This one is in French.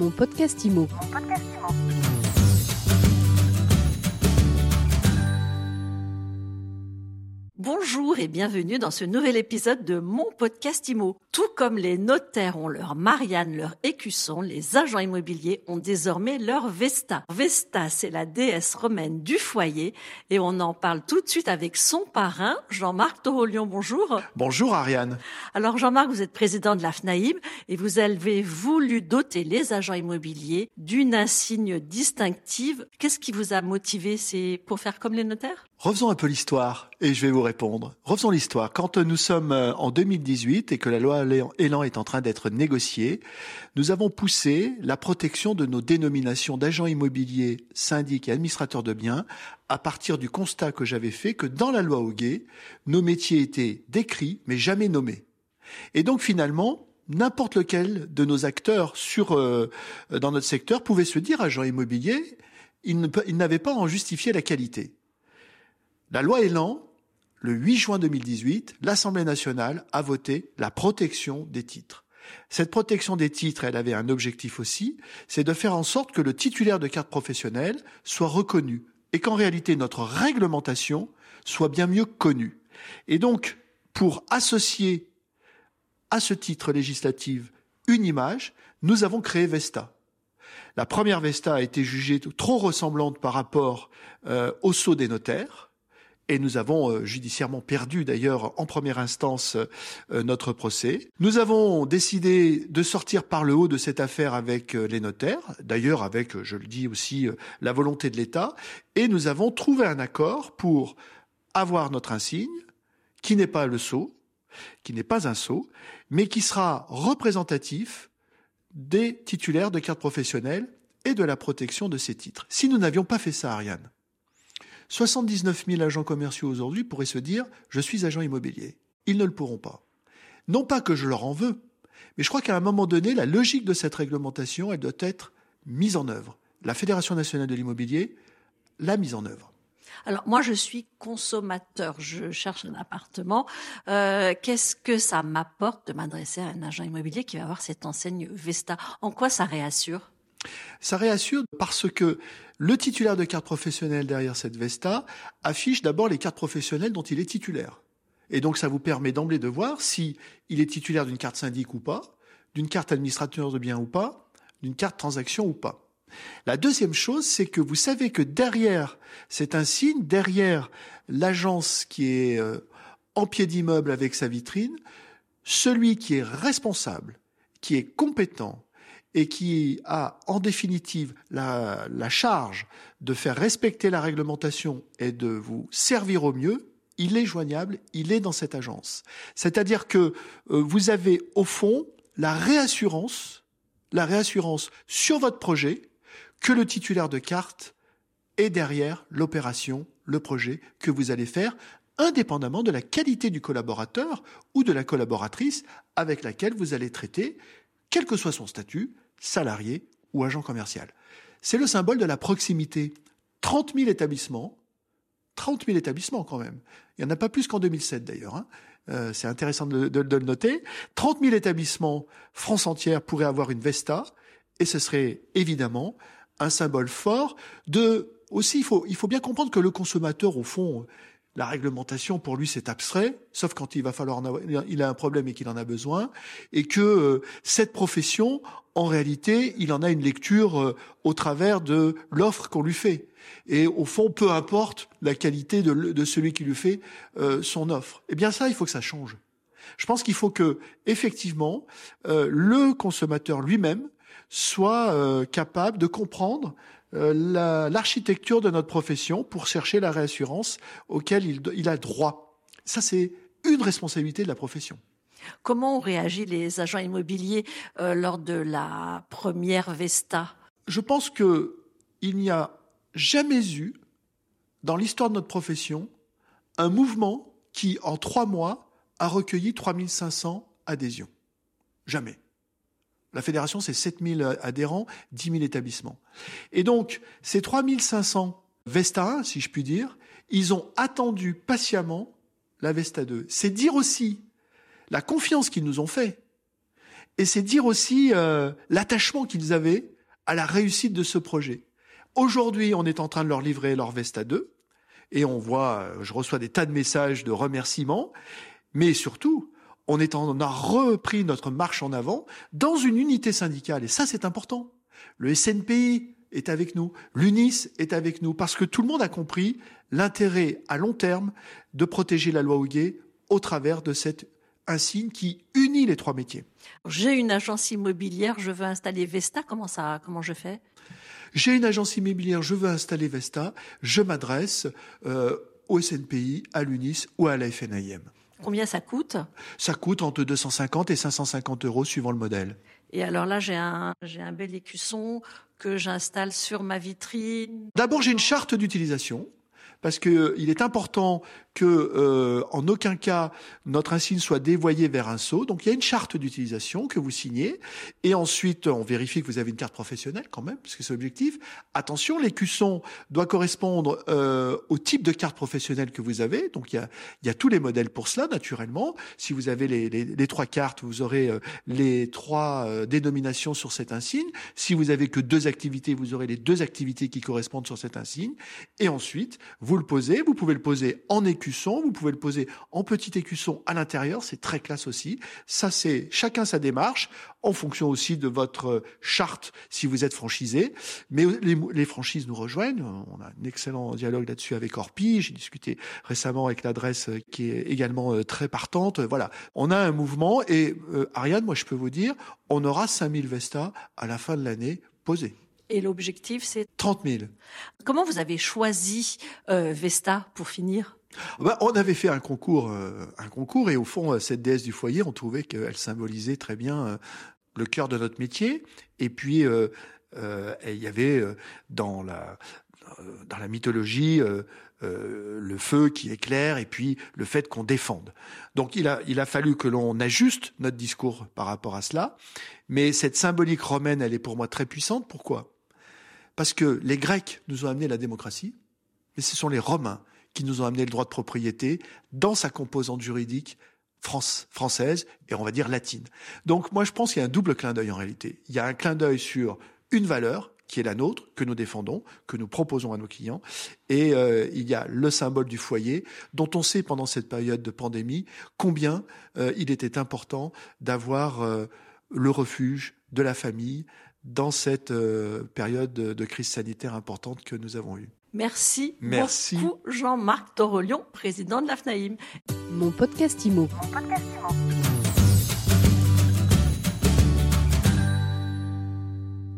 Mon podcast IMO. Bonjour et bienvenue dans ce nouvel épisode de mon podcast IMO. Tout comme les notaires ont leur Marianne, leur écusson, les agents immobiliers ont désormais leur Vesta. Vesta, c'est la déesse romaine du foyer et on en parle tout de suite avec son parrain, Jean-Marc Torolion. Bonjour. Bonjour Ariane. Alors Jean-Marc, vous êtes président de la FNAIM et vous avez voulu doter les agents immobiliers d'une insigne distinctive. Qu'est-ce qui vous a motivé? C'est pour faire comme les notaires? Refaisons un peu l'histoire et je vais vous répondre. Refaisons l'histoire. Quand nous sommes euh, en 2018 et que la loi Elan est en train d'être négociée, nous avons poussé la protection de nos dénominations d'agents immobiliers, syndics et administrateurs de biens à partir du constat que j'avais fait que dans la loi Hoguet, nos métiers étaient décrits mais jamais nommés. Et donc finalement, n'importe lequel de nos acteurs euh, dans notre secteur pouvait se dire agent immobilier, il n'avait pas à en justifier la qualité. La loi Elan, le 8 juin 2018, l'Assemblée nationale a voté la protection des titres. Cette protection des titres, elle avait un objectif aussi, c'est de faire en sorte que le titulaire de carte professionnelle soit reconnu et qu'en réalité notre réglementation soit bien mieux connue. Et donc, pour associer à ce titre législatif une image, nous avons créé Vesta. La première Vesta a été jugée trop ressemblante par rapport euh, au sceau des notaires et nous avons euh, judiciairement perdu d'ailleurs en première instance euh, notre procès. Nous avons décidé de sortir par le haut de cette affaire avec euh, les notaires, d'ailleurs avec, je le dis aussi, la volonté de l'État, et nous avons trouvé un accord pour avoir notre insigne, qui n'est pas le sceau, qui n'est pas un sceau, mais qui sera représentatif des titulaires de cartes professionnelles et de la protection de ces titres. Si nous n'avions pas fait ça, Ariane, 79 000 agents commerciaux aujourd'hui pourraient se dire je suis agent immobilier. Ils ne le pourront pas. Non pas que je leur en veux, mais je crois qu'à un moment donné, la logique de cette réglementation, elle doit être mise en œuvre. La Fédération nationale de l'immobilier l'a mise en œuvre. Alors moi, je suis consommateur, je cherche un appartement. Euh, Qu'est-ce que ça m'apporte de m'adresser à un agent immobilier qui va avoir cette enseigne Vesta? En quoi ça réassure? Ça réassure parce que le titulaire de carte professionnelle derrière cette Vesta affiche d'abord les cartes professionnelles dont il est titulaire. Et donc ça vous permet d'emblée de voir si il est titulaire d'une carte syndic ou pas, d'une carte administrateur de biens ou pas, d'une carte transaction ou pas. La deuxième chose, c'est que vous savez que derrière cet insigne, derrière l'agence qui est euh, en pied d'immeuble avec sa vitrine, celui qui est responsable, qui est compétent, et qui a en définitive la, charge de faire respecter la réglementation et de vous servir au mieux, il est joignable, il est dans cette agence. C'est-à-dire que euh, vous avez au fond la réassurance, la réassurance sur votre projet que le titulaire de carte est derrière l'opération, le projet que vous allez faire, indépendamment de la qualité du collaborateur ou de la collaboratrice avec laquelle vous allez traiter quel que soit son statut, salarié ou agent commercial. C'est le symbole de la proximité. 30 000 établissements, 30 000 établissements quand même. Il n'y en a pas plus qu'en 2007 d'ailleurs. Hein. Euh, c'est intéressant de, le noter. 30 000 établissements, France entière, pourraient avoir une Vesta, et ce serait évidemment un symbole fort de... Aussi, il faut bien comprendre que le consommateur, au fond, la réglementation, pour lui, c'est abstrait, sauf quand il va falloir, il a un problème et qu'il en a besoin, et que euh, cette profession, en réalité, il en a une lecture euh, au travers de l'offre qu'on lui fait. Et au fond, peu importe la qualité de, celui qui lui fait euh, son offre. Eh bien, ça, il faut que ça change. Je pense qu'il faut que, effectivement, le consommateur lui-même soit capable de comprendre euh, l'architecture de notre profession pour chercher la réassurance auquel il, il a droit. Ça, c'est une responsabilité de la profession. Comment ont réagi les agents immobiliers euh, lors de la première Vesta? Je pense que il n'y a jamais eu dans l'histoire de notre profession un mouvement qui, en trois mois, a recueilli 3500 adhésions. Jamais. La fédération, c'est 7000 adhérents, 10 000 établissements. Et donc, ces 3500 Vesta 1, si je puis dire, ils ont attendu patiemment la Vesta 2. C'est dire aussi la confiance qu'ils nous ont fait Et c'est dire aussi euh, l'attachement qu'ils avaient à la réussite de ce projet. Aujourd'hui, on est en train de leur livrer leur Vesta 2 et on voit, euh, je reçois des tas de messages de remerciements, mais surtout, on, est en, on a repris notre marche en avant dans une unité syndicale. Et ça c'est important. Le SNPI est avec nous, l'UNIS est avec nous. Parce que tout le monde a compris l'intérêt à long terme de protéger la loi Houguet au travers de cette insigne qui unit les trois métiers. J'ai une agence immobilière, je veux installer Vesta, comment ça comment je fais? J'ai une agence immobilière, je veux installer Vesta, je m'adresse euh, au SNPI, à l'UNIS ou à la FNIM. Combien ça coûte? Ça coûte entre 250 et 550 euros suivant le modèle. Et alors là, j'ai un, j'ai un bel écusson que j'installe sur ma vitrine. D'abord, j'ai une charte d'utilisation parce que il est important que euh, en aucun cas notre insigne soit dévoyé vers un seau. Donc il y a une charte d'utilisation que vous signez et ensuite on vérifie que vous avez une carte professionnelle quand même, parce que c'est l'objectif. Attention, l'écusson doit correspondre euh, au type de carte professionnelle que vous avez. Donc il y a, il y a tous les modèles pour cela naturellement. Si vous avez les, les, les trois cartes, vous aurez euh, les trois euh, dénominations sur cet insigne. Si vous avez que deux activités, vous aurez les deux activités qui correspondent sur cet insigne. Et ensuite, vous le posez. Vous pouvez le poser en écusson vous pouvez le poser en petit écusson à l'intérieur, c'est très classe aussi. Ça, c'est chacun sa démarche, en fonction aussi de votre charte si vous êtes franchisé. Mais les, franchises nous rejoignent, on a un excellent dialogue là-dessus avec Orpi, j'ai discuté récemment avec l'adresse qui est également euh, très partante. Voilà, on a un mouvement et euh, Ariane, moi je peux vous dire, on aura 5000 Vesta à la fin de l'année posées. Et l'objectif, c'est 30 000. Comment vous avez choisi euh, Vesta pour finir? Ben, on avait fait un concours, euh, un concours, et au fond, euh, cette déesse du foyer, on trouvait qu'elle symbolisait très bien euh, le cœur de notre métier. Et puis, il y avait dans la dans la mythologie le feu qui éclaire et puis le fait qu'on défende. Donc il a, il a fallu que l'on ajuste notre discours par rapport à cela. Mais cette symbolique romaine, elle est pour moi très puissante. Pourquoi? Parce que les Grecs nous ont amené la démocratie, mais ce sont les Romains qui nous ont amené le droit de propriété dans sa composante juridique française et on va dire latine. Donc moi je pense qu'il y a un double clin d'œil en réalité. Il y a un clin d'œil sur une valeur qui est la nôtre, que nous défendons, que nous proposons à nos clients. Et euh, il y a le symbole du foyer, dont on sait pendant cette période de pandémie combien euh, il était important d'avoir euh, le refuge de la famille dans cette période de crise sanitaire importante que nous avons eue. Merci, Merci. beaucoup Jean-Marc Torolion, président de l'AFNAIM. Mon podcast Mon podcast IMO.